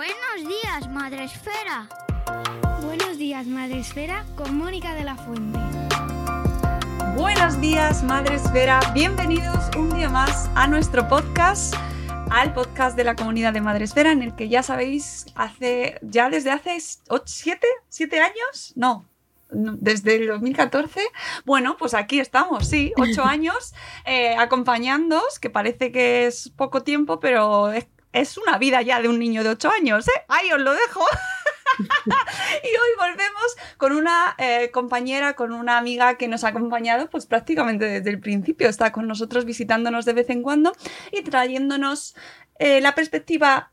Buenos días, Madre Esfera. Buenos días, Madre Esfera, con Mónica de la Fuente. Buenos días, Madre Esfera. Bienvenidos un día más a nuestro podcast, al podcast de la comunidad de Madre Esfera, en el que ya sabéis, hace ya desde hace 7, 7 años, no, no, desde el 2014. Bueno, pues aquí estamos, sí, ocho años eh, acompañándoos, que parece que es poco tiempo, pero es, es una vida ya de un niño de ocho años, ¿eh? Ahí os lo dejo. y hoy volvemos con una eh, compañera, con una amiga que nos ha acompañado pues prácticamente desde el principio. Está con nosotros visitándonos de vez en cuando y trayéndonos eh, la perspectiva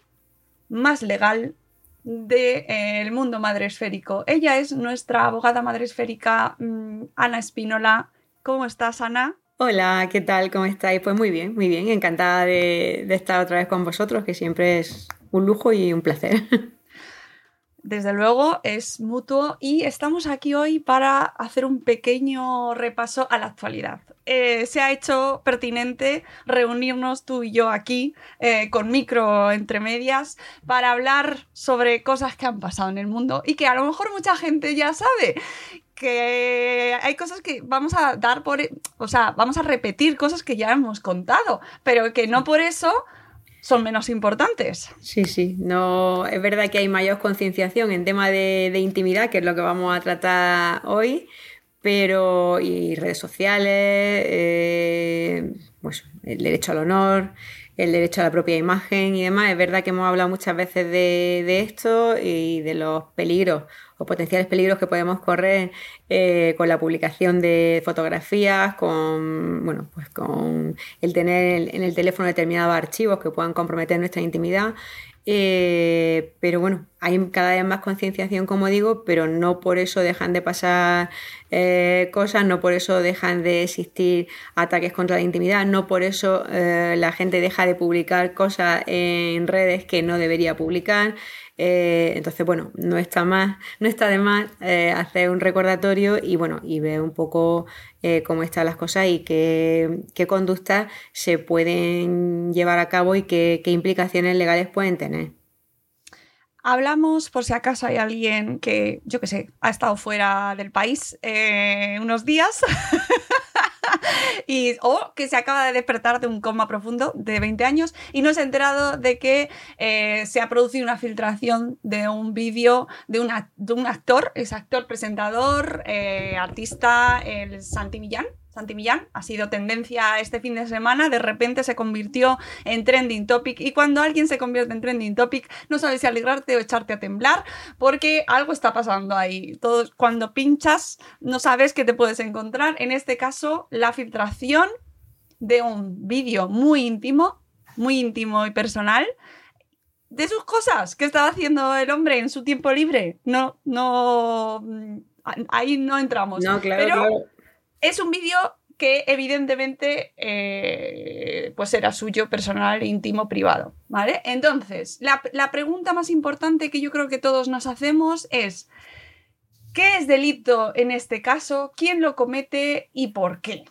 más legal del mundo madresférico. Ella es nuestra abogada madresférica, mm, Ana Espínola. ¿Cómo estás, Ana? Hola, ¿qué tal? ¿Cómo estáis? Pues muy bien, muy bien. Encantada de, estar otra vez con vosotros, que siempre es un lujo y un placer. desde luego es mutuo y estamos aquí hoy para hacer un pequeño repaso a la actualidad. Eh, se ha hecho pertinente reunirnos tú y yo aquí eh, con micro entre medias para hablar sobre cosas que han pasado en el mundo y que a lo mejor mucha gente ya sabe que hay cosas que vamos a dar por, o sea, vamos a repetir cosas que ya hemos contado, pero que no por eso son menos importantes. Sí, sí, no es verdad que hay mayor concienciación en tema de, intimidad, que es lo que vamos a tratar hoy, pero y redes sociales, eh, pues el derecho al honor, el derecho a la propia imagen y demás. Es verdad que hemos hablado muchas veces de esto y de los peligros o potenciales peligros que podemos correr eh, con la publicación de fotografías, con bueno, pues con el tener en el teléfono determinados archivos que puedan comprometer nuestra intimidad. Eh, pero bueno, hay cada vez más concienciación, como digo, pero no por eso dejan de pasar eh, cosas, no por eso dejan de existir ataques contra la intimidad, no por eso la gente deja de publicar cosas en redes que no debería publicar. Eh, entonces, bueno, no está más, no está de más eh, hacer un recordatorio y bueno, y ver un poco eh, cómo están las cosas y qué, qué, conductas se pueden llevar a cabo y qué, qué implicaciones legales pueden tener. Hablamos por si acaso hay alguien que, yo qué sé, ha estado fuera del país unos días o que se acaba de despertar de un coma profundo de 20 años y no se ha enterado de que eh, se ha producido una filtración de un vídeo de un actor, es actor, presentador, eh, artista, el Santi Millán, Santi Millán ha sido tendencia este fin de semana, de repente se convirtió en trending topic y cuando alguien se convierte en trending topic no sabes si alegrarte o echarte a temblar porque algo está pasando ahí. Todo, cuando pinchas no sabes qué te puedes encontrar. En este caso, la filtración de un vídeo muy íntimo, muy íntimo y personal de sus cosas que estaba haciendo el hombre en su tiempo libre. No, no, ahí no entramos. No, claro, Pero claro es un vídeo que evidentemente eh, pues era suyo, personal, íntimo, privado. ¿Vale? Entonces, la, la pregunta más importante que yo creo que todos nos hacemos es, ¿qué es delito en este caso? ¿Quién lo comete y por qué?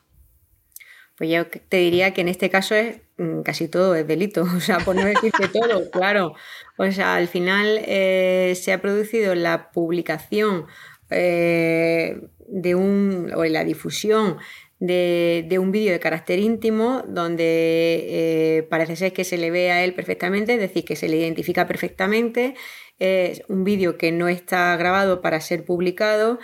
Pues yo te diría que en este caso es mm, casi todo es delito, o sea, por no decirte todo, claro. O sea, al final eh, se ha producido la publicación eh, de un, o la difusión de, un vídeo de carácter íntimo donde eh, parece ser que se le ve a él perfectamente, es decir, que se le identifica perfectamente. Es un vídeo que no está grabado para ser publicado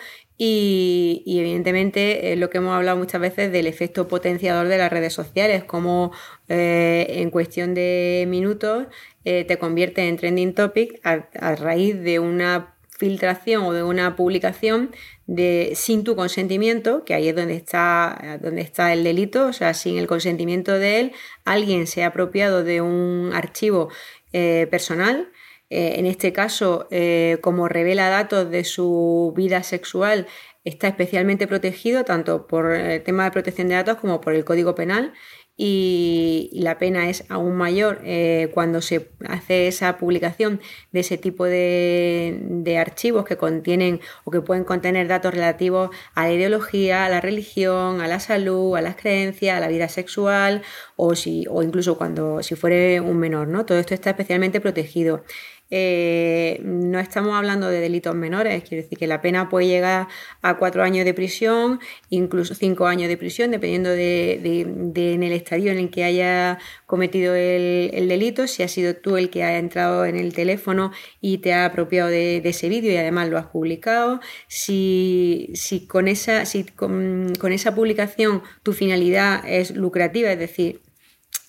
y, evidentemente lo que hemos hablado muchas veces del efecto potenciador de las redes sociales, como eh, en cuestión de minutos eh, te convierte en trending topic a, raíz de una filtración o de una publicación de sin tu consentimiento, que ahí es donde está, donde está el delito, o sea, sin el consentimiento de él, alguien se ha apropiado de un archivo eh, personal eh, en este caso, eh, como revela datos de su vida sexual, está especialmente protegido tanto por el tema de protección de datos como por el Código Penal y, la pena es aún mayor eh, cuando se hace esa publicación de ese tipo de, archivos que contienen o que pueden contener datos relativos a la ideología, a la religión, a la salud, a las creencias, a la vida sexual o, si, o incluso cuando si fuere un menor. ¿no? Todo esto está especialmente protegido. Eh, no estamos hablando de delitos menores, quiere decir que la pena puede llegar a cuatro años de prisión, incluso cinco años de prisión, dependiendo de, en el estadio en el que haya cometido el, delito, si has sido tú el que ha entrado en el teléfono y te ha apropiado de, ese vídeo y además lo has publicado, si, con, esa, si con esa publicación tu finalidad es lucrativa, es decir,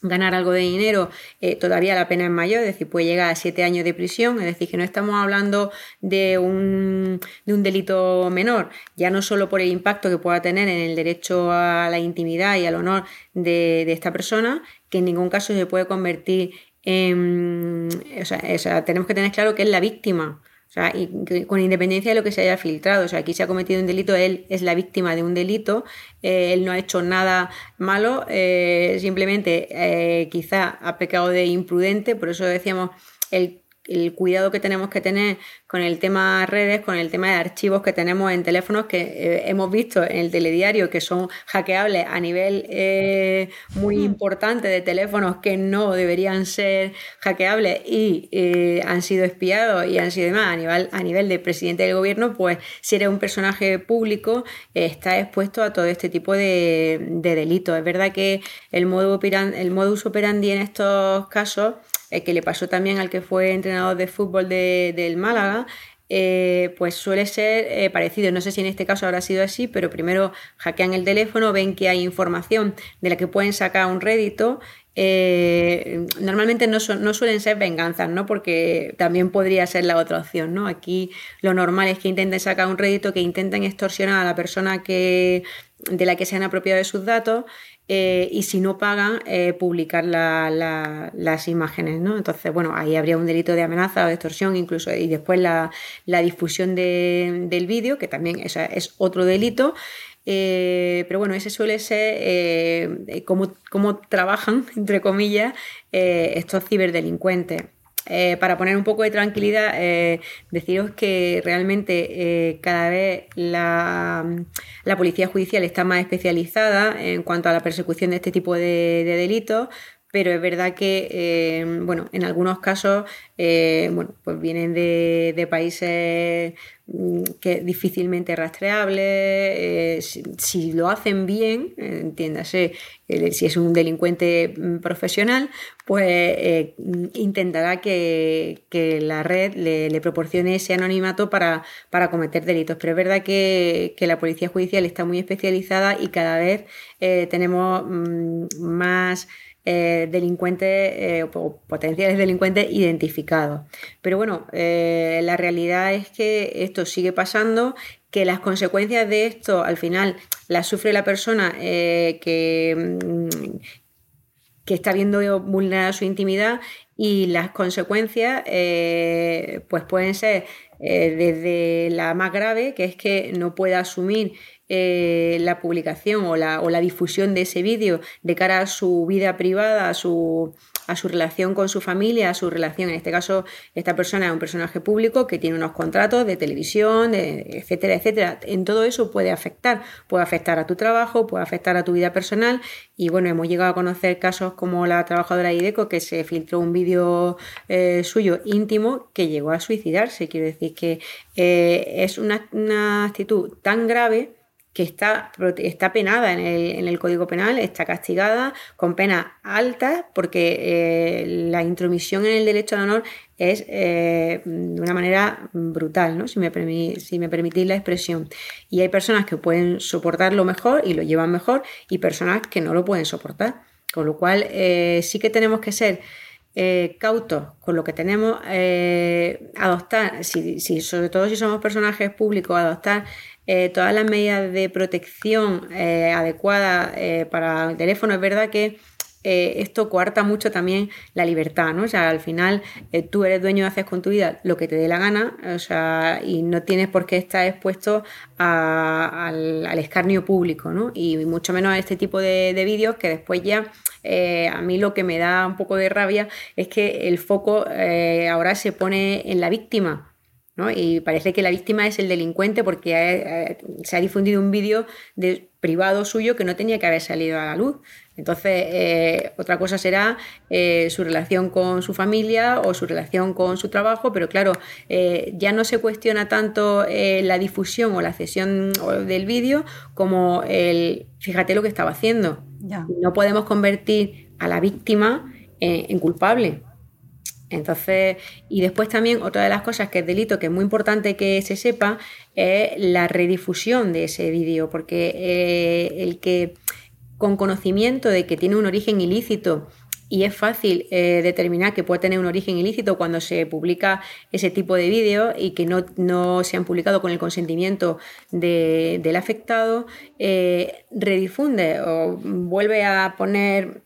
ganar algo de dinero, eh, todavía la pena es mayor, es decir, puede llegar a siete años de prisión, es decir, que no estamos hablando de un, de un delito menor, ya no solo por el impacto que pueda tener en el derecho a la intimidad y al honor de, esta persona, que en ningún caso se puede convertir en... O sea, o sea, tenemos que tener claro que es la víctima o sea, y con independencia de lo que se haya filtrado, o sea, aquí se ha cometido un delito, él es la víctima de un delito, eh, él no ha hecho nada malo, eh, simplemente eh, quizá ha pecado de imprudente, por eso decíamos el el cuidado que tenemos que tener con el tema redes, con el tema de archivos que tenemos en teléfonos que eh, hemos visto en el telediario que son hackeables a nivel eh, muy hmm. importante de teléfonos que no deberían ser hackeables y eh, han sido espiados y han sido demás a nivel, a nivel de presidente del gobierno, pues si eres un personaje público está expuesto a todo este tipo de, delitos. Es verdad que el, modo el modus operandi en estos casos que le pasó también al que fue entrenador de fútbol del Málaga, eh, pues suele ser eh, parecido. No sé si en este caso habrá sido así, pero primero hackean el teléfono, ven que hay información de la que pueden sacar un rédito. normalmente no, no, suelen ser venganzas, ¿no? Porque también podría ser la otra opción, ¿no? Aquí lo normal es que intenten sacar un rédito, que intenten extorsionar a la persona que, de la que se han apropiado de sus datos eh, y si no pagan, eh, publicar las imágenes, ¿no? Entonces, bueno, ahí habría un delito de amenaza o de extorsión incluso, y después la, difusión del vídeo, que también es, es otro delito. Eh, pero bueno, ese suele ser cómo, cómo, trabajan, entre comillas, estos ciberdelincuentes. Eh, para poner un poco de tranquilidad, eh, deciros que realmente eh, cada vez la, policía judicial está más especializada en cuanto a la persecución de este tipo de, delitos, pero es verdad que, bueno, en algunos casos, bueno, pues vienen de, países Mm, que difícilmente rastreable, eh, si, lo hacen bien, entiéndase, si es un delincuente mm, profesional, pues eh, intentará que, la red le, proporcione ese anonimato para, para, cometer delitos. Pero es verdad que, la policía judicial está muy especializada y cada vez eh, tenemos mm, más eh, delincuentes eh, o potenciales delincuentes identificados. Pero bueno, eh, la realidad es que esto sigue pasando, que las consecuencias de esto al final las sufre la persona que, mm, que está viendo vulnerada su intimidad y las consecuencias pues pueden ser eh, desde la más grave, que es que no pueda asumir eh, la publicación o la, o la difusión de ese vídeo de cara a su vida privada, a su, a su relación con su familia, a su relación, en este caso, esta persona es un personaje público que tiene unos contratos de televisión, etcétera, etcétera. En todo eso puede afectar, puede afectar a tu trabajo, puede afectar a tu vida personal y bueno, hemos llegado a conocer casos como la trabajadora de IDECO que se filtró un vídeo eh, suyo íntimo que llegó a suicidarse. Quiero decir que eh, es una actitud tan grave que está, está penada en el, Código Penal, está castigada con penas altas porque eh, la intromisión en el derecho al honor es eh, de una manera brutal, ¿no? si, me si me permitís la expresión. Y hay personas que pueden soportarlo mejor y lo llevan mejor y personas que no lo pueden soportar. Con lo cual eh, sí que tenemos que ser cautos con lo que tenemos, adoptar, si, sobre todo si somos personajes públicos, adoptar eh, todas las medidas de protección eh, adecuadas eh, para el teléfono. Es verdad que esto coarta mucho también la libertad, ¿no? O sea, al final tú eres dueño de hacer con tu vida lo que te dé la gana, o sea, y no tienes por qué estar expuesto al, escarnio público, ¿no? Y mucho menos a este tipo de, de vídeos que después ya a mí lo que me da un poco de rabia es que el foco ahora se pone en la víctima. Y parece que la víctima es el delincuente porque se ha difundido un vídeo de privado suyo que no tenía que haber salido a la luz. Entonces, eh, otra cosa será eh, su relación con su familia o su relación con su trabajo, pero claro, eh, ya no se cuestiona tanto la difusión o la cesión del vídeo como el, fíjate lo que estaba haciendo. No podemos convertir a la víctima en culpable. Entonces, y después también otra de las cosas que es delito, que es muy importante que se sepa, es la redifusión de ese vídeo, porque eh, el que con conocimiento de que tiene un origen ilícito y es fácil eh, determinar que puede tener un origen ilícito cuando se publica ese tipo de vídeos y que no, se han publicado con el consentimiento del afectado, eh, redifunde o vuelve a poner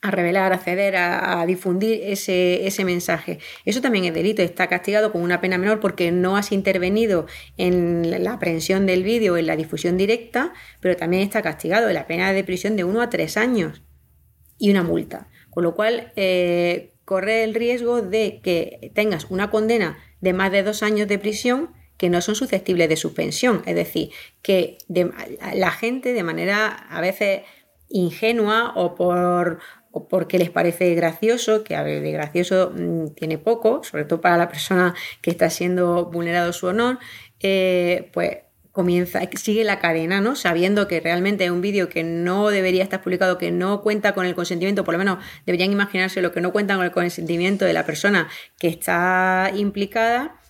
a revelar, a ceder, a, difundir ese, ese, mensaje. Eso también es delito, está castigado con una pena menor porque no has intervenido en la aprehensión del vídeo, en la difusión directa, pero también está castigado en la pena de prisión de uno a tres años y una multa. Con lo cual, eh, corre el riesgo de que tengas una condena de más de dos años de prisión que no son susceptibles de suspensión. Es decir, que la gente de manera a veces ingenua o por, o porque les parece gracioso, que a ver, de gracioso mm, tiene poco, sobre todo para la persona que está siendo vulnerado su honor, eh, pues comienza, sigue la cadena, ¿no? Sabiendo que realmente es un vídeo que no debería estar publicado, que no cuenta con el consentimiento, por lo menos deberían imaginarse lo que no cuentan con el consentimiento de la persona que está implicada,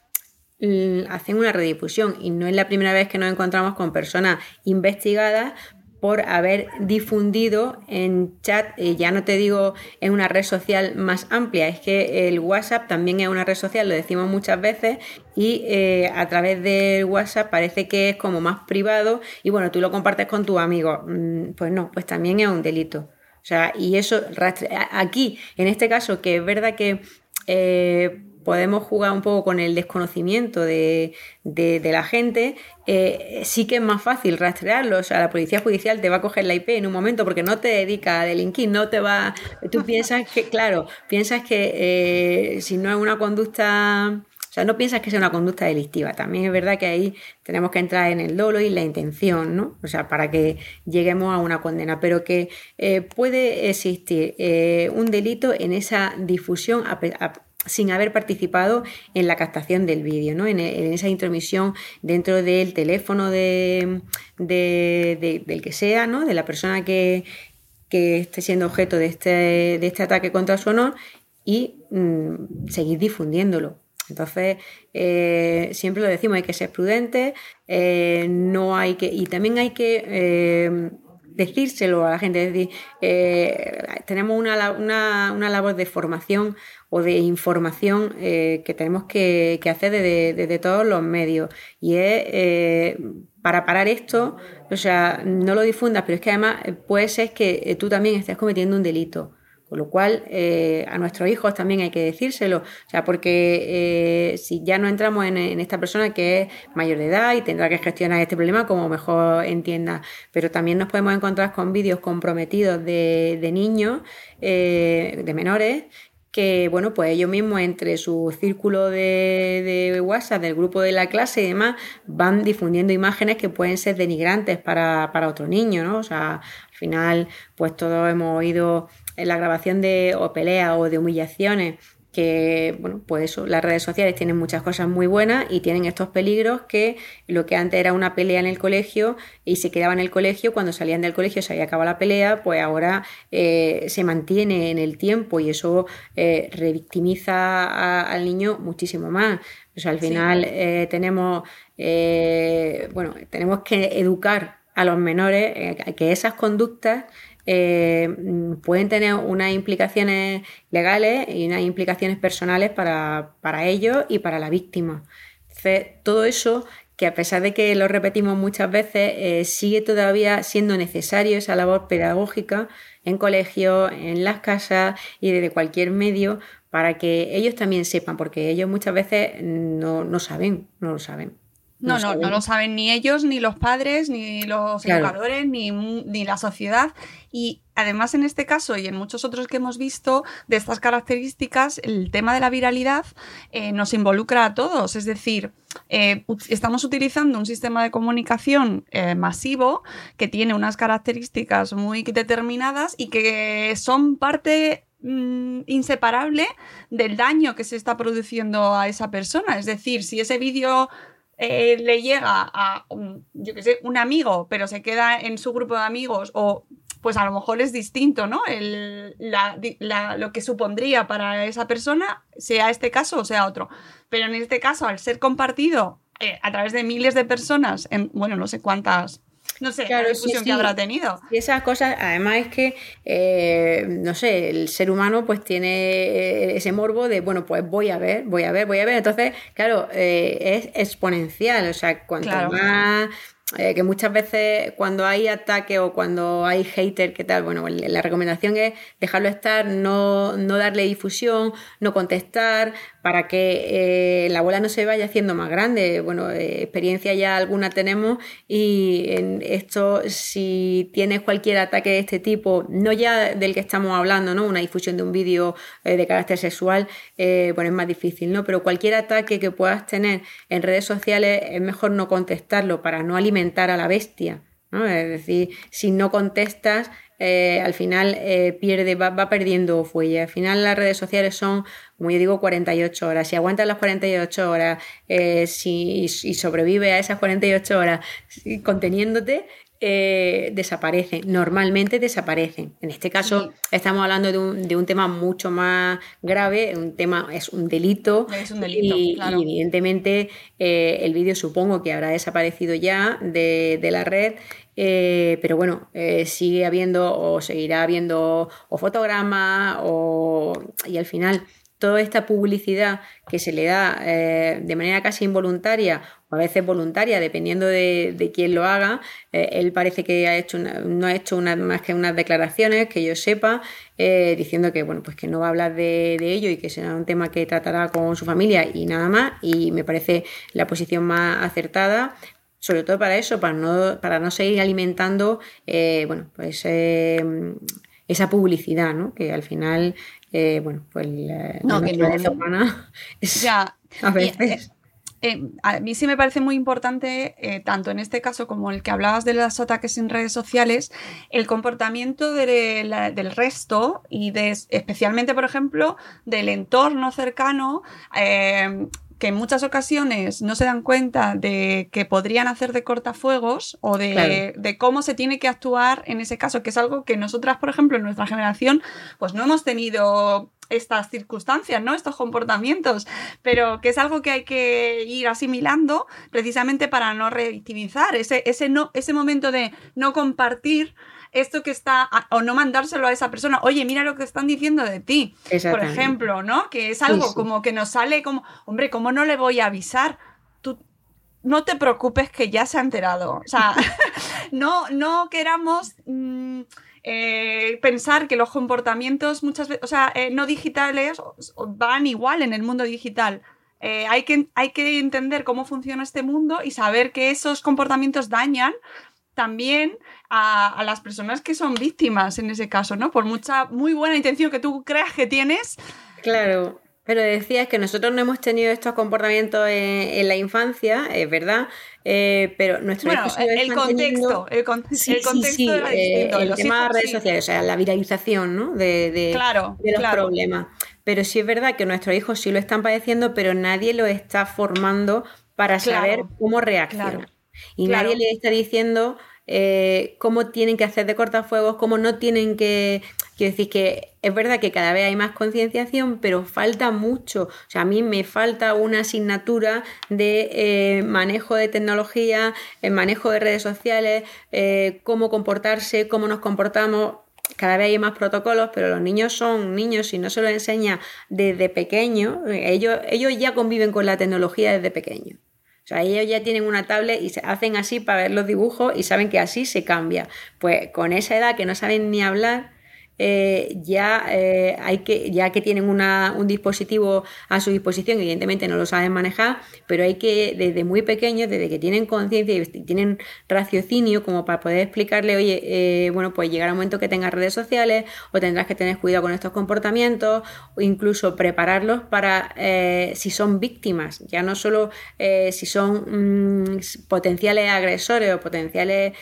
hacen una redifusión y no es la primera vez que nos encontramos con personas investigadas por haber difundido en chat, eh, ya no te digo en una red social más amplia, es que el WhatsApp también es una red social, lo decimos muchas veces, y eh, a través del WhatsApp parece que es como más privado y bueno, tú lo compartes con tu amigo, mm, pues no, pues también es un delito. O sea, y eso, aquí, en este caso, que es verdad que... Eh, podemos jugar un poco con el desconocimiento de, la gente, eh, sí que es más fácil rastrearlo. O sea, la policía judicial te va a coger la IP en un momento porque no te dedica a delinquir, no te va. Tú piensas que, claro, piensas que eh, si no es una conducta. O sea, no piensas que sea una conducta delictiva. También es verdad que ahí tenemos que entrar en el dolo y la intención, ¿no? O sea, para que lleguemos a una condena. Pero que eh, puede existir un delito en esa difusión a, sin haber participado en la captación del vídeo, ¿no? en, esa intromisión dentro del teléfono de, del que sea, ¿no? de la persona que, esté siendo objeto de este, de este, ataque contra su honor y mm, seguir difundiéndolo. Entonces, eh, siempre lo decimos, hay que ser prudentes, eh, no hay que, y también hay que eh, decírselo a la gente, es decir, tenemos una, una, labor de formación o de información eh, que tenemos que, hacer desde, todos los medios. Y es eh, para parar esto, o sea, no lo difundas, pero es que además puede ser que tú también estés cometiendo un delito. Con lo cual, eh, a nuestros hijos también hay que decírselo, o sea, porque eh, si ya no entramos en, esta persona que es mayor de edad y tendrá que gestionar este problema como mejor entienda, pero también nos podemos encontrar con vídeos comprometidos de, niños, eh, de menores, que bueno, pues ellos mismos entre su círculo de, de, WhatsApp, del grupo de la clase y demás, van difundiendo imágenes que pueden ser denigrantes para, para otro niño, ¿no? O sea, al final, pues todos hemos oído en la grabación de o peleas o de humillaciones que, bueno, pues eso, las redes sociales tienen muchas cosas muy buenas y tienen estos peligros que lo que antes era una pelea en el colegio y se quedaba en el colegio, cuando salían del colegio se había acabado la pelea, pues ahora eh, se mantiene en el tiempo y eso eh, revictimiza al niño muchísimo más. O sea, al final eh, tenemos, bueno, tenemos que educar a los menores que esas conductas eh, pueden tener unas implicaciones legales y unas implicaciones personales para, ellos y para la víctima. todo eso que a pesar de que lo repetimos muchas veces, eh, sigue todavía siendo necesario esa labor pedagógica en colegios, en las casas y desde cualquier medio para que ellos también sepan, porque ellos muchas veces no, no saben, no lo saben. No, no, no, lo saben ni ellos, ni los padres, ni los educadores, ni, ni, la sociedad. Y además en este caso y en muchos otros que hemos visto de estas características, el tema de la viralidad eh, nos involucra a todos. Es decir, eh, estamos utilizando un sistema de comunicación eh, masivo que tiene unas características muy determinadas y que son parte mm, inseparable del daño que se está produciendo a esa persona. Es decir, si ese vídeo eh, le llega a, yo qué sé, un amigo, pero se queda en su grupo de amigos o pues a lo mejor es distinto, ¿no? lo que supondría para esa persona, sea este caso o sea otro. Pero en este caso, al ser compartido eh, a través de miles de personas, en, bueno, no sé cuántas no sé, la discusión que habrá tenido. Y esas cosas, además es que, eh, no sé, el ser humano pues tiene ese morbo de, bueno, pues voy a ver, voy a ver, voy a ver. Entonces, claro, eh, es exponencial, o sea, cuanto más eh, que muchas veces cuando hay ataque o cuando hay hater, ¿qué tal? Bueno, la recomendación es dejarlo estar, no, no darle difusión, no contestar, para que eh, la bola no se vaya haciendo más grande. Bueno, eh, experiencia ya alguna tenemos y en esto, si tienes cualquier ataque de este tipo, no ya del que estamos hablando, ¿no? Una difusión de un vídeo de carácter sexual, bueno, es más difícil, ¿no? Pero cualquier ataque que puedas tener en redes sociales es mejor no contestarlo para no alimentar a la bestia. ¿no? Es decir, si no contestas, eh, al final eh, pierde, va, perdiendo fuelle. Al final las redes sociales son, como yo digo, 48 horas. Si aguantas las 48 horas, eh, si, y sobrevive a esas 48 horas conteniéndote, eh, desaparecen, normalmente desaparecen. En este caso estamos hablando de un, de un, tema mucho más grave, un tema es un delito. Es un delito, y, evidentemente eh, el vídeo supongo que habrá desaparecido ya de, la red. Eh, pero bueno, sigue habiendo o seguirá habiendo o fotogramas o, y al final toda esta publicidad que se le da eh, de manera casi involuntaria o a veces voluntaria, dependiendo de, quién lo haga, eh, él parece que ha hecho no ha hecho más que unas declaraciones que yo sepa, eh, diciendo que bueno, pues que no va a hablar de, ello y que será un tema que tratará con su familia y nada más. Y me parece la posición más acertada sobre todo para eso, para no, para no seguir alimentando bueno, pues, esa publicidad, ¿no? que al final eh, bueno, pues no, la naturaleza humana ya, a veces... Eh, eh, a mí sí me parece muy importante, tanto en este caso como el que hablabas de los ataques en redes sociales, el comportamiento del resto y de, especialmente, por ejemplo, del entorno cercano que en muchas ocasiones no se dan cuenta de que podrían hacer de cortafuegos o de, de, cómo se tiene que actuar en ese caso, que es algo que nosotras, por ejemplo, en nuestra generación, pues no hemos tenido estas circunstancias, ¿no? Estos comportamientos, pero que es algo que hay que ir asimilando precisamente para no revictimizar ese, ese, no, ese momento de no compartir esto que está, o no mandárselo a esa persona, oye, mira lo que están diciendo de ti, por ejemplo, ¿no? Que es algo como que nos sale como, hombre, ¿cómo no le voy a avisar? Tú no te preocupes que ya se ha enterado. O sea, no, no queramos... Mm, eh, pensar que los comportamientos muchas veces, o sea, eh, no digitales van igual en el mundo digital. Eh, hay, que, hay que entender cómo funciona este mundo y saber que esos comportamientos dañan también a, las personas que son víctimas en ese caso, ¿no? Por mucha, muy buena intención que tú creas que tienes. Claro, pero decías que nosotros no hemos tenido estos comportamientos en, la infancia, es verdad, eh, pero nuestro bueno, el, contexto, el, contexto era distinto. el tema de redes sociales, o sea, la viralización ¿no? de, de, los problemas. Pero sí es verdad que nuestros hijos sí lo están padeciendo, pero nadie lo está formando para saber cómo reaccionar. Y nadie le está diciendo eh, cómo tienen que hacer de cortafuegos, cómo no tienen que... Quiero decir que es verdad que cada vez hay más concienciación, pero falta mucho. O sea, a mí me falta una asignatura de eh, manejo de tecnología, el eh, manejo de redes sociales, cómo comportarse, cómo nos comportamos cada vez hay más protocolos, pero los niños son niños y no se los enseña desde pequeños. Ellos, ellos ya conviven con la tecnología desde pequeños. O sea, ellos ya tienen una tablet y se hacen así para ver los dibujos y saben que así se cambia. Pues con esa edad que no saben ni hablar, eh, ya eh, hay que, ya que tienen un dispositivo a su disposición, evidentemente no lo saben manejar, pero hay que, desde muy pequeños, desde que tienen conciencia y tienen raciocinio, como para poder explicarle, oye, eh, bueno, pues llegará un momento que tengas redes sociales, o tendrás que tener cuidado con estos comportamientos, o incluso prepararlos para si son víctimas, ya no solo si son mm, potenciales agresores o potenciales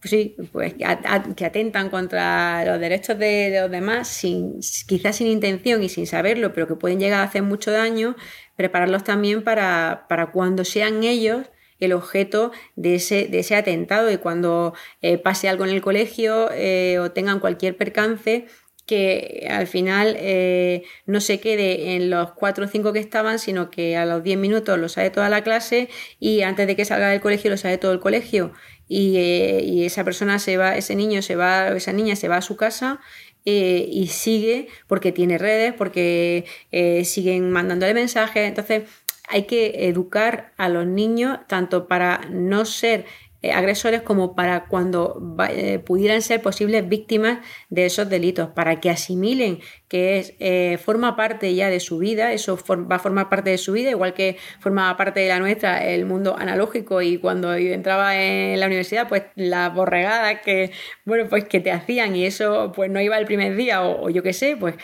pues sí, pues que, atentan contra los derechos de, los demás, sin, quizás sin intención y sin saberlo, pero que pueden llegar a hacer mucho daño, prepararlos también para, cuando sean ellos el objeto de ese, de ese atentado. Y cuando eh, pase algo en el colegio eh, o tengan cualquier percance, que al final eh, no se quede en los cuatro o cinco que estaban, sino que a los diez minutos lo sabe toda la clase y antes de que salga del colegio lo sabe todo el colegio eh, y, esa persona se va, ese niño se va, esa niña se va a su casa eh, y sigue porque tiene redes, porque eh, siguen mandándole mensajes. Entonces hay que educar a los niños tanto para no ser eh, agresores como para cuando eh, pudieran ser posibles víctimas de esos delitos, para que asimilen que eh, forma parte ya de su vida, eso va a formar parte de su vida, igual que formaba parte de la nuestra el mundo analógico y cuando entraba en la universidad, pues las borregadas que, bueno, pues que te hacían y eso pues no iba el primer día o yo qué sé, pues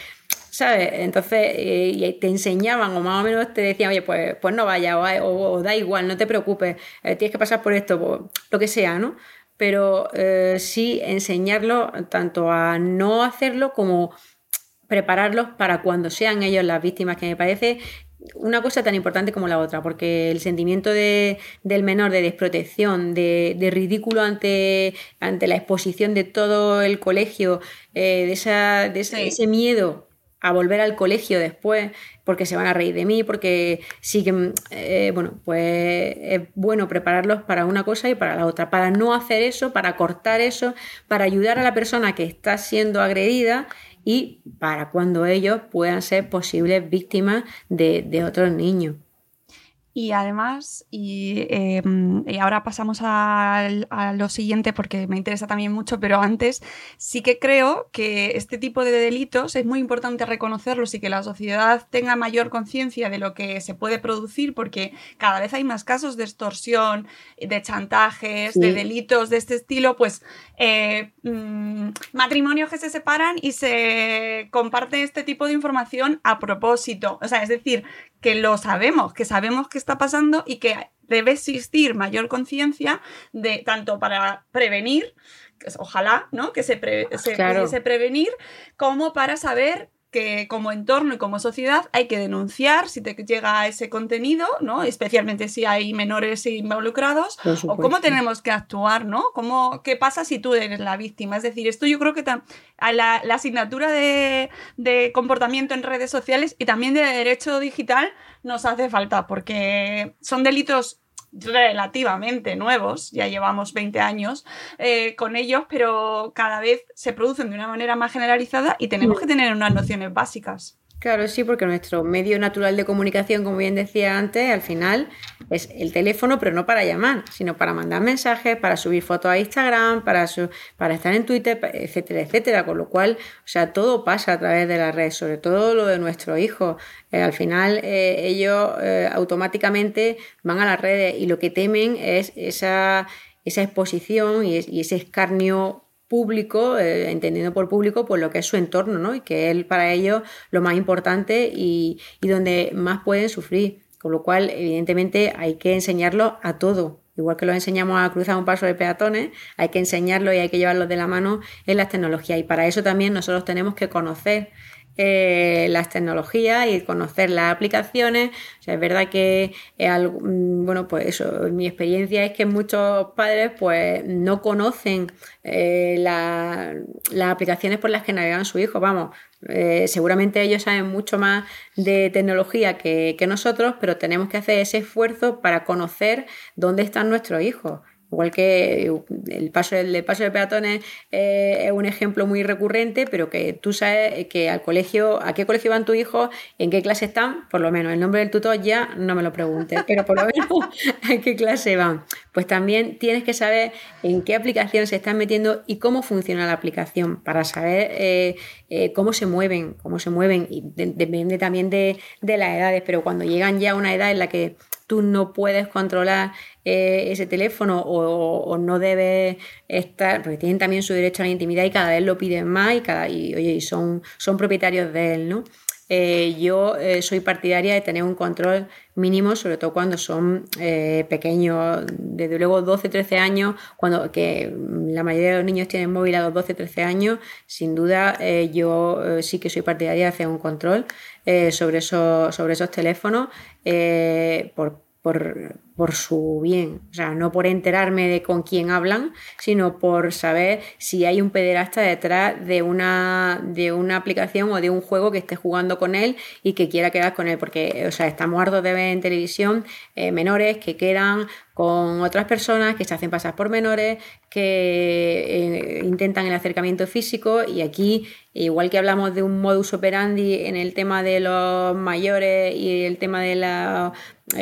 ¿sabes? Entonces eh, te enseñaban o más o menos te decían, oye, pues, pues no vaya o, da igual, no te preocupes, eh, tienes que pasar por esto, lo que sea, ¿no? Pero eh, sí enseñarlo tanto a no hacerlo como prepararlos para cuando sean ellos las víctimas, que me parece una cosa tan importante como la otra, porque el sentimiento de, del menor de desprotección, de, ridículo ante, ante la exposición de todo el colegio, de, esa, de ese miedo a volver al colegio después porque se van a reír de mí, porque siguen, eh, bueno, pues es bueno prepararlos para una cosa y para la otra, para no hacer eso, para cortar eso, para ayudar a la persona que está siendo agredida y para cuando ellos puedan ser posibles víctimas de, de otros niños. Y además, em, y, ahora pasamos a, a, lo siguiente porque me interesa también mucho, pero antes sí que creo que este tipo de delitos es muy importante reconocerlos y que la sociedad tenga mayor conciencia de lo que se puede producir porque cada vez hay más casos de extorsión, de chantajes, de delitos de este estilo, pues eh, mm, matrimonios que se separan y se comparte este tipo de información a propósito. O sea, es decir, que lo sabemos, que sabemos qué está pasando y que debe existir mayor conciencia de tanto para prevenir, ojalá, ¿no? Que se, se pudiese prevenir, como para saber que como entorno y como sociedad hay que denunciar si te llega ese contenido, ¿no? Especialmente si hay menores involucrados, o cómo tenemos que actuar, ¿no? ¿Cómo, ¿Qué pasa si tú eres la víctima? Es decir, esto yo creo que a la, asignatura de, de, comportamiento en redes sociales y también de derecho digital nos hace falta, porque son delitos relativamente nuevos, ya llevamos 20 años eh, con ellos, pero cada vez se producen de una manera más generalizada y tenemos que tener unas nociones básicas. Claro, sí, porque nuestro medio natural de comunicación, como bien decía antes, al final es el teléfono, pero no para llamar, sino para mandar mensajes, para subir fotos a Instagram, para, estar en Twitter, etcétera, etcétera. Con lo cual, o sea, todo pasa a través de las redes, sobre todo lo de nuestros hijos. Eh, al final, eh, ellos eh, automáticamente van a las redes y lo que temen es esa, exposición y ese escarnio público, eh, entendiendo por público, pues lo que es su entorno, ¿no? Y que es para ellos lo más importante y, donde más pueden sufrir. Con lo cual, evidentemente, hay que enseñarlo a todo. Igual que lo enseñamos a cruzar un paso de peatones, hay que enseñarlo y hay que llevarlo de la mano en las tecnologías. Y para eso también nosotros tenemos que conocer eh, las tecnologías y conocer las aplicaciones. O sea, es verdad que mm, bueno, pues eso, mi experiencia es que muchos padres pues no conocen eh, las aplicaciones por las que navegan su hijo. Vamos, eh, seguramente ellos saben mucho más de tecnología que nosotros, pero tenemos que hacer ese esfuerzo para conocer dónde están nuestros hijos. Igual que el paso, el paso de peatones eh, es un ejemplo muy recurrente, pero que tú sabes que al colegio, a qué colegio van tus hijos, en qué clase están, por lo menos el nombre del tutor ya no me lo preguntes, pero por lo menos a qué clase van. Pues también tienes que saber en qué aplicación se están metiendo y cómo funciona la aplicación para saber eh, eh, cómo se mueven, cómo se mueven, y depende también de, de las edades, pero cuando llegan ya a una edad en la que tú no puedes controlar eh, ese teléfono o, no debes estar, porque tienen también su derecho a la intimidad y cada vez lo piden más y, cada, y, oye, son, son propietarios de él, ¿no? Eh, yo eh, soy partidaria de tener un control mínimo, sobre todo cuando son pequeños, desde luego 12, 13 años, cuando que la mayoría de los niños tienen móvil a los 12, 13 años, sin duda yo sí que soy partidaria de hacer un control sobre, esos, sobre esos teléfonos por, por, por su bien, o sea, no por enterarme de con quién hablan, sino por saber si hay un pederasta detrás de una, de una aplicación o de un juego que esté jugando con él y que quiera quedar con él, porque, o sea, estamos hartos de ver en televisión eh, menores que quedan con otras personas que se hacen pasar por menores, que eh, intentan el acercamiento físico y aquí, igual que hablamos de un modus operandi en el tema de los mayores y el tema de la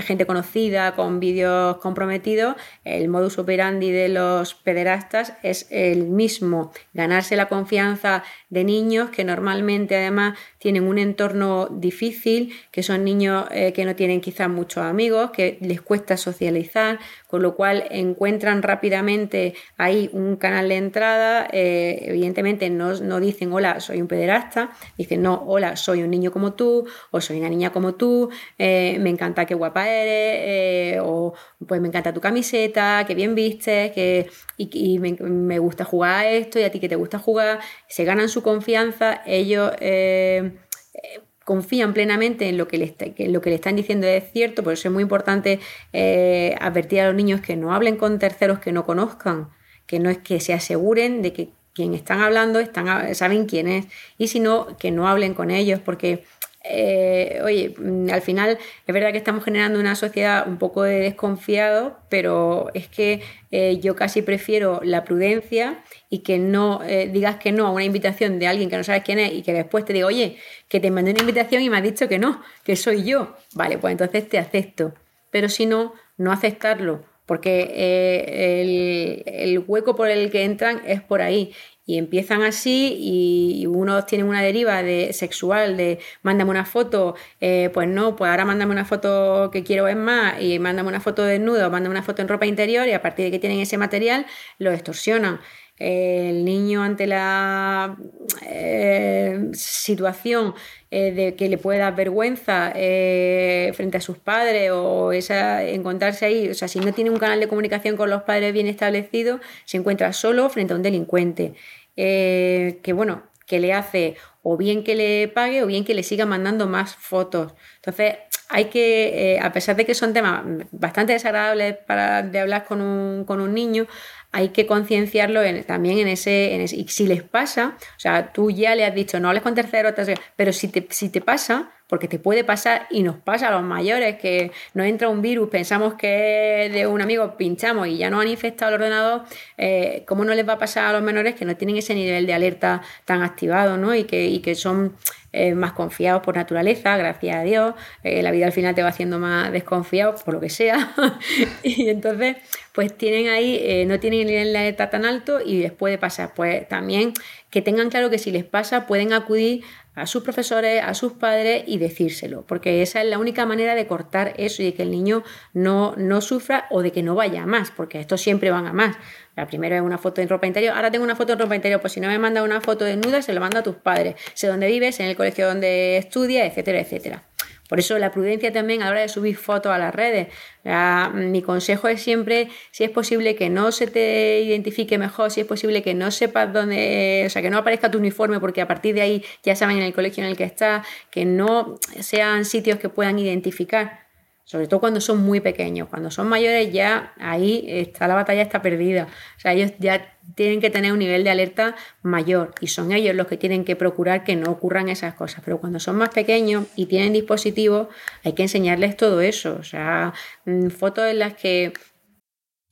gente conocida con vídeos comprometidos, el modus operandi de los pederastas es el mismo, ganarse la confianza de niños que normalmente además tienen un entorno difícil, que son niños eh, que no tienen quizás muchos amigos, que les cuesta socializar, con lo cual encuentran rápidamente ahí un canal de entrada, eh, evidentemente no, dicen hola, soy un pederasta, dicen no, hola, soy un niño como tú, o soy una niña como tú, eh, me encanta qué guapa eres, pues me encanta tu camiseta, que bien vistes, que, y, me, gusta jugar a esto y a ti que te gusta jugar, se ganan su confianza, ellos eh, eh, confían plenamente en lo que, le le están diciendo es cierto, por eso es muy importante eh, advertir a los niños que no hablen con terceros que no conozcan, que no es que se aseguren de que quien están hablando están, saben quién es, y si no, que no hablen con ellos, porque eh, oye, mm, al final es verdad que estamos generando una sociedad un poco de desconfiado, pero es que eh, yo casi prefiero la prudencia y que no eh, digas que no a una invitación de alguien que no sabes quién es y que después te diga, oye, que te mandé una invitación y me has dicho que no, que soy yo. Vale, pues entonces te acepto. Pero si no, no aceptarlo porque el, el, hueco por el que entran es por ahí y empiezan así y unos tienen una deriva de sexual de mándame una foto, eh, pues no, pues ahora mándame una foto que quiero ver más y mándame una foto desnudo, mándame una foto en ropa interior y a partir de que tienen ese material lo extorsionan. El niño ante la eh, situación eh, de que le puede dar vergüenza frente a sus padres o esa, encontrarse ahí, o sea, si no tiene un canal de comunicación con los padres bien establecido, se encuentra solo frente a un delincuente. Eh, que bueno, que le hace o bien que le pague o bien que le siga mandando más fotos. Entonces, hay que, eh, a pesar de que son temas bastante desagradables para, de hablar con un, con un niño, hay que concienciarlo también en ese, en ese, Y si les pasa, o sea, tú ya le has dicho, no hables con terceros, pero si te, si te pasa, porque te puede pasar y nos pasa a los mayores que nos entra un virus, pensamos que es de un amigo, pinchamos y ya nos han infectado el ordenador, eh, ¿cómo no les va a pasar a los menores que no tienen ese nivel de alerta tan activado ¿no? y, que, y que son eh, más confiados por naturaleza, gracias a Dios. Eh, la vida al final te va haciendo más desconfiado por lo que sea. y entonces, pues tienen ahí, no tienen el nivel de alerta tan alto y les puede pasar. Pues también que tengan claro que si les pasa, pueden acudir a sus profesores, a sus padres y decírselo, porque esa es la única manera de cortar eso y de que el niño no, no sufra o de que no vaya a más, porque estos siempre van a más. La primera es una foto en ropa interior, ahora tengo una foto en ropa interior, pues si no me manda una foto desnuda, se lo mando a tus padres, sé dónde vives, en el colegio donde estudias, etcétera, etcétera. Por eso la prudencia también a la hora de subir fotos a las redes. mi consejo es siempre, si es posible que no se te identifique mejor, si es posible que no sepas dónde, o sea, que no aparezca tu uniforme porque a partir de ahí ya saben en el colegio en el que estás, que no sean sitios que puedan identificar sobre todo cuando son muy pequeños. Cuando son mayores ya ahí está la batalla está perdida. O sea, ellos ya tienen que tener un nivel de alerta mayor y son ellos los que tienen que procurar que no ocurran esas cosas. Pero cuando son más pequeños y tienen dispositivos, hay que enseñarles todo eso. O sea, mm, fotos en las que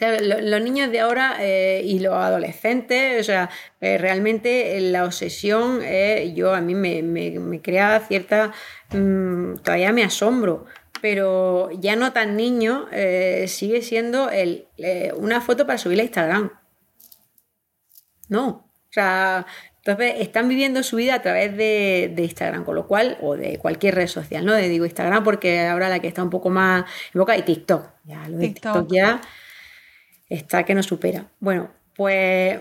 Los niños de ahora eh, y los adolescentes, o sea, eh, realmente la obsesión, yo a mí me, crea cierta, mm, todavía me asombro, pero ya no tan niño, eh, sigue siendo el, una foto para subir a Instagram. No, o sea, entonces están viviendo su vida a través de, Instagram, con lo cual, o de cualquier red social, ¿no? De, digo Instagram porque ahora la que está un poco más en boca y TikTok. Ya, lo de TikTok ya está que no supera. Bueno, pues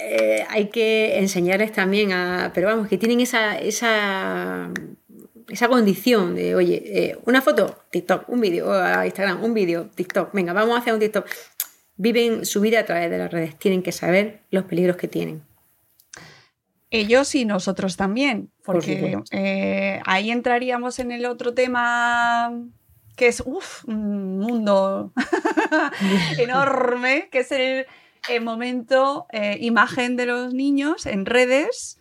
eh, hay que enseñarles también a, pero vamos, que tienen esa, esa, esa condición de, oye, eh, una foto, TikTok, un vídeo, a Instagram, un vídeo, TikTok, venga, vamos a hacer un TikTok. Viven su vida a través de las redes, tienen que saber los peligros que tienen. Ellos y nosotros también, porque eh, ahí entraríamos en el otro tema que es un mundo enorme, que es el, momento eh, imagen de los niños en redes.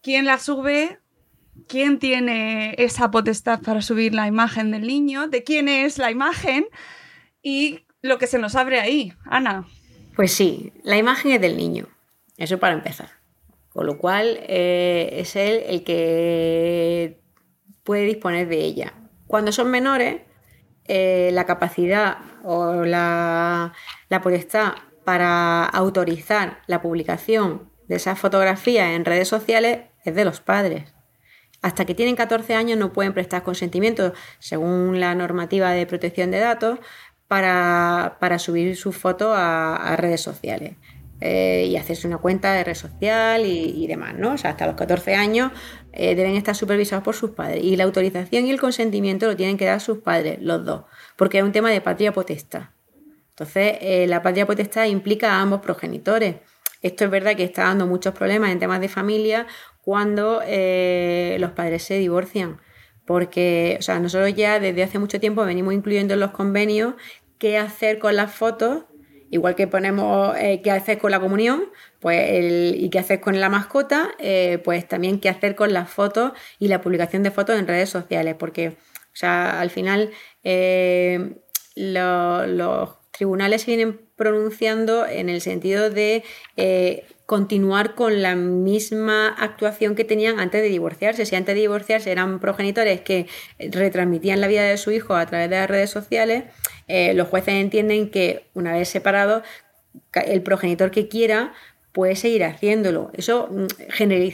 ¿Quién la sube? ¿Quién tiene esa potestad para subir la imagen del niño? ¿De quién es la imagen? Y lo que se nos abre ahí, Ana. Pues sí, la imagen es del niño. Eso para empezar. Con lo cual eh, es él el que puede disponer de ella. Cuando son menores, eh, la capacidad o la, potestad para autorizar la publicación de esas fotografías en redes sociales es de los padres. Hasta que tienen 14 años no pueden prestar consentimiento, según la normativa de protección de datos, para, subir sus fotos a redes sociales. Eh, y hacerse una cuenta de red social y, demás, ¿no? O sea, hasta los 14 años eh, deben estar supervisados por sus padres. Y la autorización y el consentimiento lo tienen que dar sus padres, los dos, porque es un tema de patria potestad. Entonces, eh, la patria potestad implica a ambos progenitores. Esto es verdad que está dando muchos problemas en temas de familia cuando los padres se divorcian. Porque, o sea, nosotros ya desde hace mucho tiempo venimos incluyendo en los convenios qué hacer con las fotos Igual que ponemos eh, qué hacer con la comunión pues y qué hacer con la mascota, eh, pues también qué hacer con las fotos y la publicación de fotos en redes sociales, porque o sea, al final eh, los tribunales se vienen pronunciando en el sentido de continuar con la misma actuación que tenían antes de divorciarse. Si antes de divorciarse eran progenitores que retransmitían la vida de su hijo a través de las redes sociales, eh, los jueces entienden que una vez separado, el progenitor que quiera puede seguir haciéndolo. Eso mm,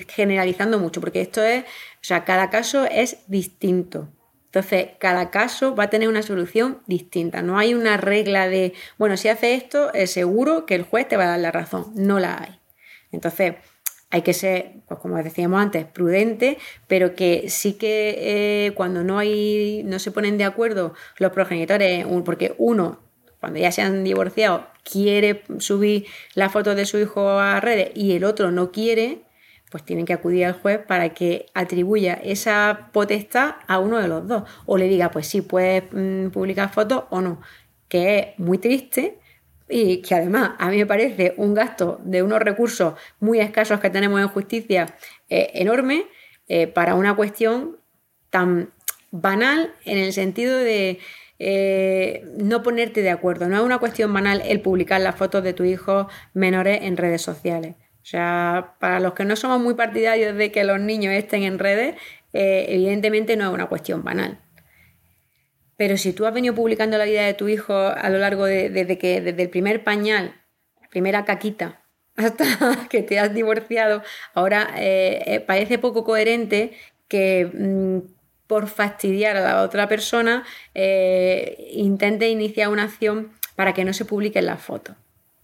generalizando mucho, porque esto es, o sea, cada caso es distinto. Entonces, cada caso va a tener una solución distinta. No hay una regla de, bueno, si hace esto, es seguro que el juez te va a dar la razón. No la hay. Entonces, hay que ser, pues como decíamos antes, prudente, pero que sí que eh, cuando no hay, no se ponen de acuerdo los progenitores, porque uno, cuando ya se han divorciado, quiere subir la foto de su hijo a redes y el otro no quiere, pues tienen que acudir al juez para que atribuya esa potestad a uno de los dos. O le diga, pues sí, puedes mm, publicar fotos o no. Que es muy triste y que además a mí me parece un gasto de unos recursos muy escasos que tenemos en justicia eh, enorme eh, para una cuestión tan banal en el sentido de eh, no ponerte de acuerdo. No es una cuestión banal el publicar las fotos de tu hijo menores en redes sociales. O sea, para los que no somos muy partidarios de que los niños estén en redes, evidentemente no es una cuestión banal. Pero si tú has venido publicando la vida de tu hijo a lo largo de, desde que desde el primer pañal, primera caquita, hasta que te has divorciado, ahora eh, eh, parece poco coherente que mm, por fastidiar a la otra persona intente iniciar una acción para que no se publiquen las fotos.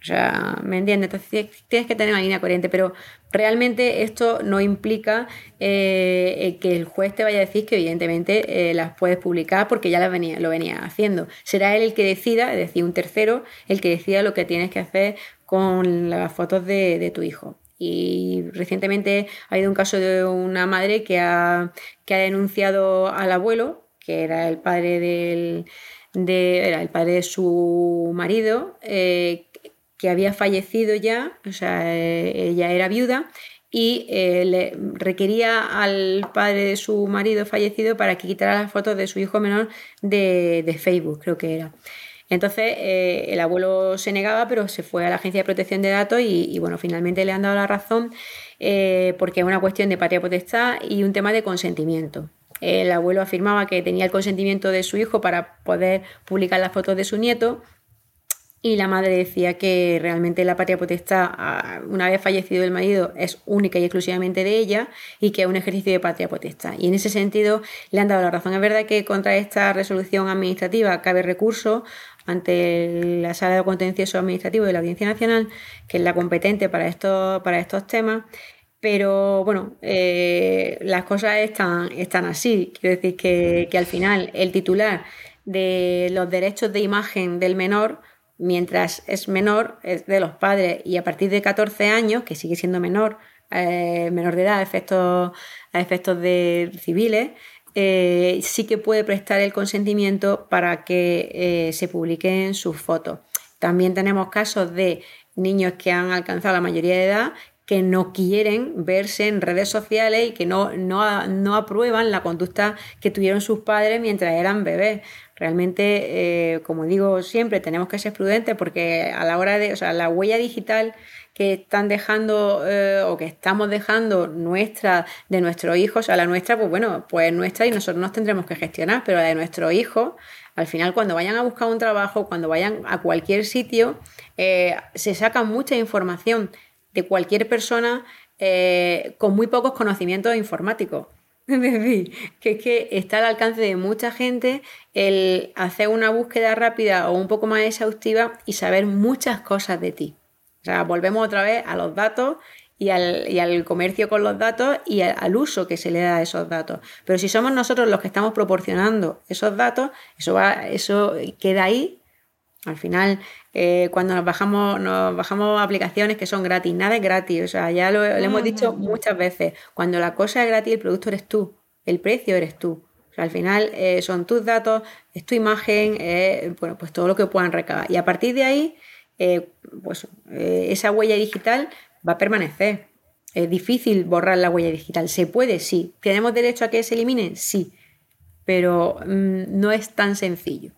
O sea, ¿me entiendes? Entonces tienes que tener una línea coherente, pero realmente esto no implica eh, que el juez te vaya a decir que evidentemente eh, las puedes publicar porque ya las venía, lo venía haciendo. Será él el que decida, es decir, un tercero, el que decida lo que tienes que hacer con las fotos de, tu hijo. Y recientemente ha habido un caso de una madre que ha, denunciado al abuelo, que era el padre del, de su marido, eh, que había fallecido ya, o sea, eh, ella era viuda y eh, le requería al padre de su marido fallecido para que quitara las fotos de su hijo menor de, Facebook, creo que era. Entonces eh, el abuelo se negaba, pero se fue a la Agencia de Protección de Datos y, bueno, finalmente le han dado la razón porque es una cuestión de patria potestad y un tema de consentimiento. El abuelo afirmaba que tenía el consentimiento de su hijo para poder publicar las fotos de su nieto y la madre decía que realmente la patria potestad, ah, una vez fallecido el marido, es única y exclusivamente de ella y que es un ejercicio de patria potestad. Y en ese sentido le han dado la razón. Es verdad que contra esta resolución administrativa cabe recurso ante la Sala de Contencioso Administrativo de la Audiencia Nacional, que es la competente para estos, para estos temas. Pero bueno, eh, las cosas están, están así. Quiero decir que, que al final el titular de los derechos de imagen del menor mientras es menor, es de los padres y a partir de 14 años, que sigue siendo menor, eh, menor de edad a efectos, a efectos de civiles, eh, sí que puede prestar el consentimiento para que eh, se publiquen sus fotos. También tenemos casos de niños que han alcanzado la mayoría de edad que no quieren verse en redes sociales y que no, no, no aprueban la conducta que tuvieron sus padres mientras eran bebés. Realmente, eh, como digo siempre, tenemos que ser prudentes porque a la hora de, o sea, la huella digital que están dejando eh, o que estamos dejando nuestra, de nuestros hijos, sea, la nuestra, pues bueno, pues nuestra y nosotros nos tendremos que gestionar, pero la de nuestros hijos, al final cuando vayan a buscar un trabajo, cuando vayan a cualquier sitio, eh, se saca mucha información de cualquier persona con muy pocos conocimientos informáticos. Que es que está al alcance de mucha gente el hacer una búsqueda rápida o un poco más exhaustiva y saber muchas cosas de ti. O sea, volvemos otra vez a los datos y al, comercio con los datos y al, uso que se le da a esos datos. Pero si somos nosotros los que estamos proporcionando esos datos, eso, va, eso queda ahí. Al final, eh, cuando nos bajamos, nos bajamos aplicaciones que son gratis, nada es gratis. O sea, ya lo, lo hemos dicho muchas veces. Cuando la cosa es gratis, el producto eres tú, el precio eres tú al final eh, son tus datos, es tu imagen, eh, bueno, pues todo lo que puedan recabar. Y a partir de ahí, pues esa huella digital va a permanecer. Es difícil borrar la huella digital. ¿Se puede? Sí. ¿Tenemos derecho a que se elimine? Sí. Pero mm, no es tan sencillo.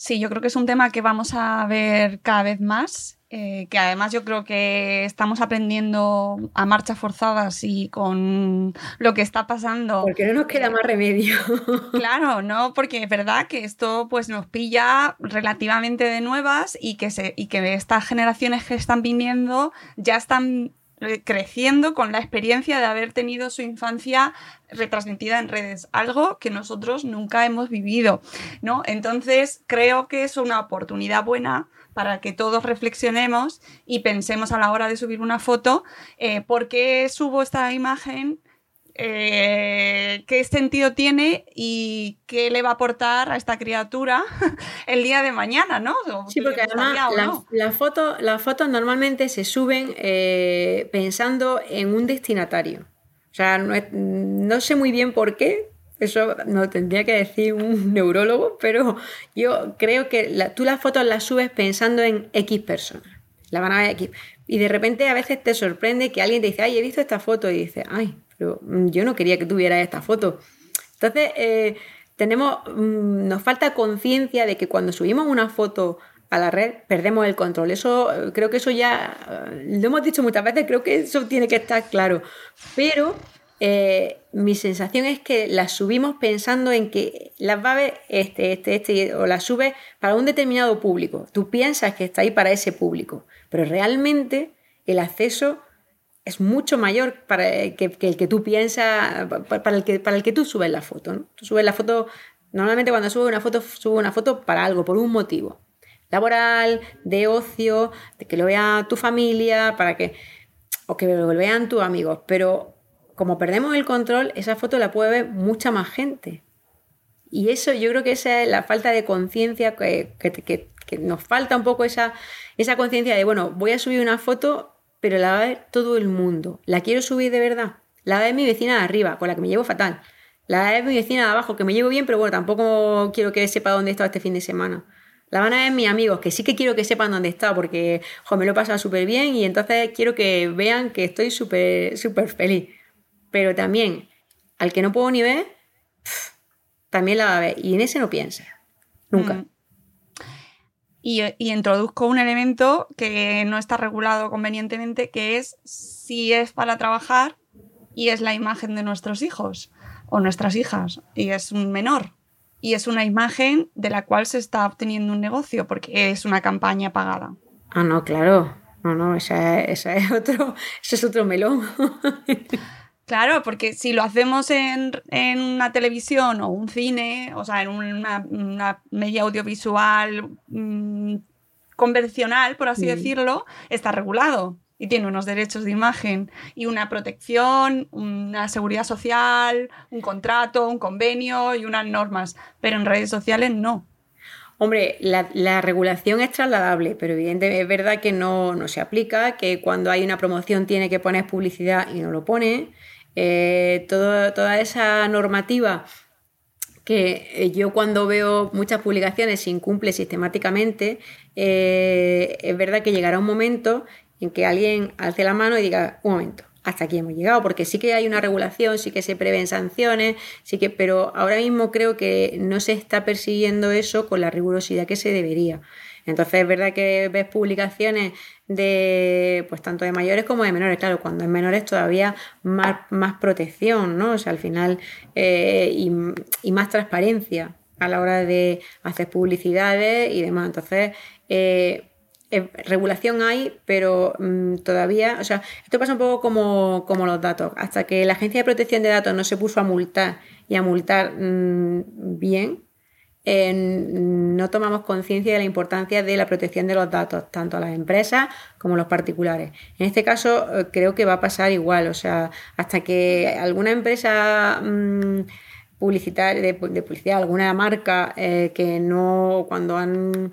Sí, yo creo que es un tema que vamos a ver cada vez más eh, que además yo creo que estamos aprendiendo a marchas forzadas y con lo que está pasando. Porque no nos queda más remedio. claro, no, porque es verdad que esto pues nos pilla relativamente de nuevas y que, se, y que estas generaciones que están viniendo ya están creciendo con la experiencia de haber tenido su infancia retransmitida en redes, algo que nosotros nunca hemos vivido, ¿no? Entonces, creo que es una oportunidad buena para que todos reflexionemos y pensemos a la hora de subir una foto, eh, ¿por qué subo esta imagen? Eh, qué sentido tiene y qué le va a aportar a esta criatura el día de mañana, ¿no? Sí, porque además las fotos normalmente se suben eh, pensando en un destinatario. O sea, no, sé muy bien por qué, eso no tendría que decir un neurólogo, pero yo creo que tú las fotos las subes pensando en X personas. La van a ver X. Y de repente a veces te sorprende que alguien te dice, ay, he visto esta foto. Y dice, ay, pero mm, yo no quería que tuviera esta foto. Entonces, eh, tenemos, mm, nos falta conciencia de que cuando subimos una foto a la red perdemos el control. Eso creo que eso ya eh, lo hemos dicho muchas veces, creo que eso tiene que estar claro. Pero eh, mi sensación es que las subimos pensando en que las va a ver este, este, este, o las subes para un determinado público. Tú piensas que está ahí para ese público, pero realmente el acceso es mucho mayor para que, el que tú piensas, para el que, para el que tú subes la foto. Tú subes la foto, normalmente cuando subes una foto, subes una foto para algo, por un motivo. Laboral, de ocio, de que lo vea tu familia, para que, o que lo vean tus amigos. Pero como perdemos el control, esa foto la puede ver mucha más gente. Y eso yo creo que esa es la falta de conciencia, que, nos falta un poco esa, esa conciencia de, bueno, voy a subir una foto pero la va a ver todo el mundo. ¿La quiero subir de verdad? La va a ver mi vecina de arriba, con la que me llevo fatal. La va a ver mi vecina de abajo, que me llevo bien, pero bueno, tampoco quiero que sepa dónde he estado este fin de semana. La van a ver mis amigos, que sí que quiero que sepan dónde está, porque me lo he pasado súper bien y entonces quiero que vean que estoy súper, súper feliz. Pero también, al que no puedo ni ver, también la va a ver. Y en ese no piensa. Nunca. Mm y, introduzco un elemento que no está regulado convenientemente, que es si es para trabajar y es la imagen de nuestros hijos o nuestras hijas y es un menor y es una imagen de la cual se está obteniendo un negocio porque es una campaña pagada. Ah, no, claro. No, no, esa, es otro, ese es otro melón. Claro, porque si lo hacemos en, una televisión o un cine, o sea, en una, media audiovisual mm, convencional, por así mm. decirlo, está regulado y tiene unos derechos de imagen y una protección, una seguridad social, un contrato, un convenio y unas normas, pero en redes sociales no. Hombre, la, regulación es trasladable, pero evidentemente es verdad que no, no, se aplica, que cuando hay una promoción tiene que poner publicidad y no lo pone, eh, toda esa normativa que eh, yo cuando veo muchas publicaciones se incumple sistemáticamente, eh, es verdad que llegará un momento en que alguien alce la mano y diga, un momento, hasta aquí hemos llegado, porque sí que hay una regulación, sí que se prevén sanciones, sí que, pero ahora mismo creo que no se está persiguiendo eso con la rigurosidad que se debería. Entonces es verdad que ves publicaciones de pues tanto de mayores como de menores. Claro, cuando en menores todavía más, más protección, ¿no? O sea, al final eh, y, más transparencia a la hora de hacer publicidades y demás. Entonces, eh, regulación hay, pero mm, todavía, o sea, esto pasa un poco como, como, los datos. Hasta que la Agencia de Protección de Datos no se puso a multar y a multar mm, bien, no tomamos conciencia de la importancia de la protección de los datos, tanto a las empresas como a los particulares. En este caso, eh, creo que va a pasar igual, o sea, hasta que alguna empresa mm, de, publicidad, alguna marca eh, que no, cuando han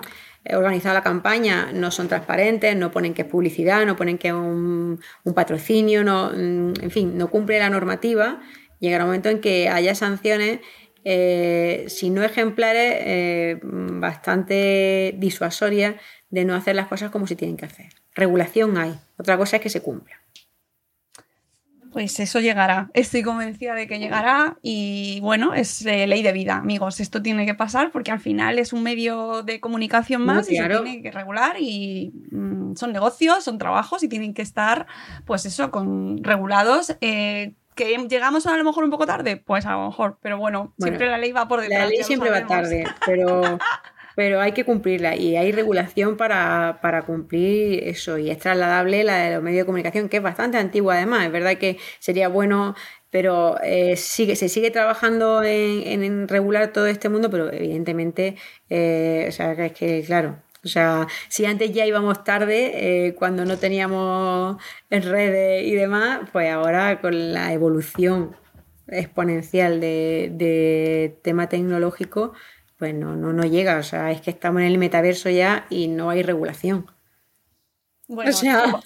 organizado la campaña no son transparentes, no ponen que es publicidad, no ponen que es un, un patrocinio, no, mm, en fin, no cumple la normativa, llegará un momento en que haya sanciones eh, si no ejemplares, eh, bastante disuasorias de no hacer las cosas como se tienen que hacer. Regulación hay, otra cosa es que se cumpla. Pues eso llegará. Estoy convencida de que llegará y bueno, es eh, ley de vida, amigos. Esto tiene que pasar porque al final es un medio de comunicación más y se tiene que regular y mm, son negocios, son trabajos y tienen que estar, pues eso, con regulados. Que llegamos a lo mejor un poco tarde, pues a lo mejor, pero bueno, siempre la ley va por detrás. La ley siempre va tarde, pero pero hay que cumplirla y hay regulación para, cumplir eso y es trasladable la de los medios de comunicación, que es bastante antigua además. Es verdad que sería bueno, pero eh, sigue, se sigue trabajando en, regular todo este mundo, pero evidentemente, eh, o sea, es que claro, o sea, si antes ya íbamos tarde, eh, cuando no teníamos redes y demás, pues ahora con la evolución exponencial de, de tema tecnológico, pues no, no, no llega. O sea, es que estamos en el metaverso ya y no hay regulación. Bueno, o sea...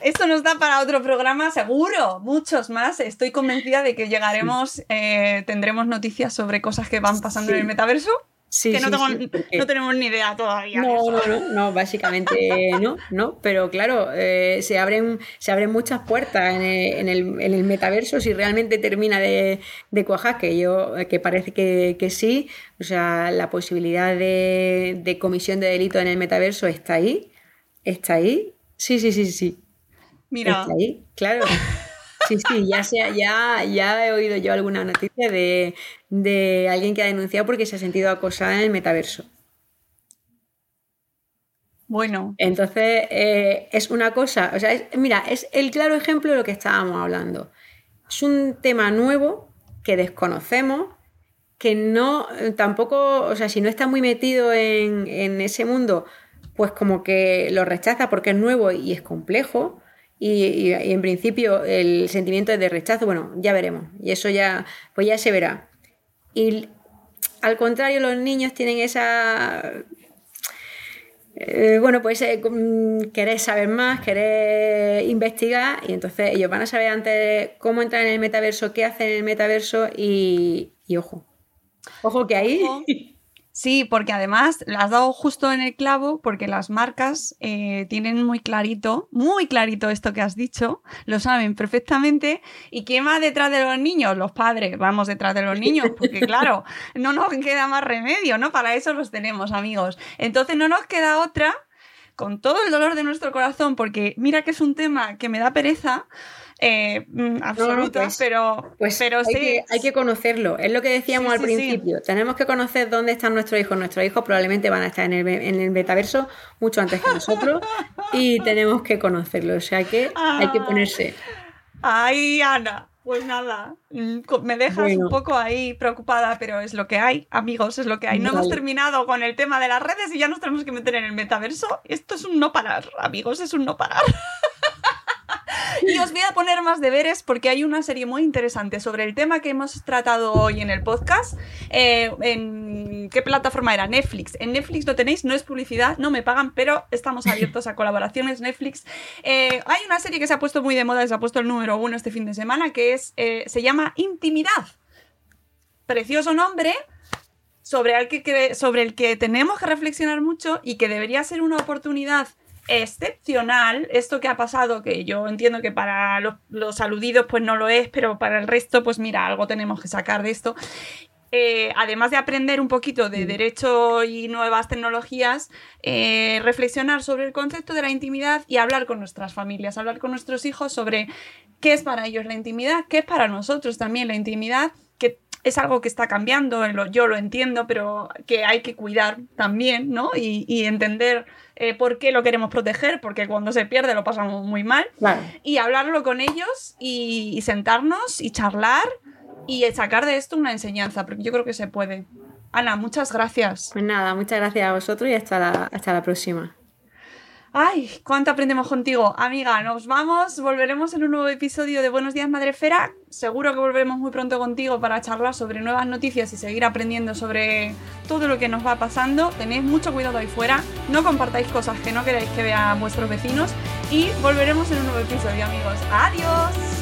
esto, nos da para otro programa, seguro, muchos más. Estoy convencida de que llegaremos, eh, tendremos noticias sobre cosas que van pasando en el metaverso que no, tenemos ni idea todavía. No, no, no, no, básicamente no, no, pero claro, eh, se, abren, se abren muchas puertas en el, metaverso si realmente termina de, cuajar, que yo, que parece que, sí, o sea, la posibilidad de, de comisión de delito en el metaverso está ahí, está ahí, sí, sí, sí, sí. Mira. Está ahí, claro. Sí, sí, ya, ya, ya he oído yo alguna noticia de, alguien que ha denunciado porque se ha sentido acosada en el metaverso. Bueno. Entonces, eh, es una cosa, o sea, mira, es el claro ejemplo de lo que estábamos hablando. Es un tema nuevo que desconocemos, que no, tampoco, o sea, si no está muy metido en, en ese mundo, pues como que lo rechaza porque es nuevo y es complejo y, en principio el sentimiento de rechazo, bueno, ya veremos. Y eso ya, pues ya se verá. Y al contrario, los niños tienen esa eh, bueno, pues eh, querer saber más, querer investigar y entonces ellos van a saber antes cómo entrar en el metaverso, qué hacen en el metaverso y, y ojo, ojo que ahí Sí, porque además la has dado justo en el clavo, porque las marcas eh, tienen muy clarito, muy clarito esto que has dicho, lo saben perfectamente. ¿Y quién va detrás de los niños? Los padres, vamos detrás de los niños, porque claro, no nos queda más remedio, ¿no? Para eso los tenemos, amigos. Entonces no nos queda otra, con todo el dolor de nuestro corazón, porque mira que es un tema que me da pereza eh, mm, absoluta, pues, pero, pues pero hay sí. Que, hay que conocerlo, es lo que decíamos al principio. Tenemos que conocer dónde están nuestros hijos. Nuestros hijos probablemente van a estar en el, en el metaverso mucho antes que nosotros y tenemos que conocerlo. O sea que hay que ponerse. Ay, Ana. Pues nada, mm, me dejas un poco ahí preocupada, pero es lo que hay, amigos, es lo que hay. No hemos terminado con el tema de las redes y ya nos tenemos que meter en el metaverso. Esto es un no parar, amigos, es un no parar. y os voy a poner más deberes porque hay una serie muy interesante sobre el tema que hemos tratado hoy en el podcast. Eh, ¿En qué plataforma era? Netflix. En Netflix lo tenéis, no es publicidad, no me pagan, pero estamos abiertos a colaboraciones. Netflix. Eh, hay una serie que se ha puesto muy de moda, se ha puesto el número uno este fin de semana, que es, eh, se llama Intimidad. Precioso nombre, sobre el, que, sobre el que tenemos que reflexionar mucho y que debería ser una oportunidad excepcional esto que ha pasado, que yo entiendo que para los, aludidos pues no lo es, pero para el resto pues mira, algo tenemos que sacar de esto. Eh, además de aprender un poquito de mm. derecho y nuevas tecnologías, eh, reflexionar sobre el concepto de la intimidad y hablar con nuestras familias, hablar con nuestros hijos sobre qué es para ellos la intimidad, qué es para nosotros también la intimidad, que es algo que está cambiando, yo lo entiendo, pero que hay que cuidar también, ¿no? Y, entender eh, por qué lo queremos proteger, porque cuando se pierde lo pasamos muy mal. Y hablarlo con ellos y, sentarnos y charlar y sacar de esto una enseñanza, porque yo creo que se puede. Ana, muchas gracias. Pues nada, muchas gracias a vosotros y hasta hasta la próxima. Ay, cuánto aprendemos contigo. Amiga, nos vamos. Volveremos en un nuevo episodio de Buenos Días Madrefera. Seguro que volveremos muy pronto contigo para charlar sobre nuevas noticias y seguir aprendiendo sobre todo lo que nos va pasando. Tenéis mucho cuidado ahí fuera. No compartáis cosas que no queráis que vean vuestros vecinos. Y volveremos en un nuevo episodio, amigos. Adiós.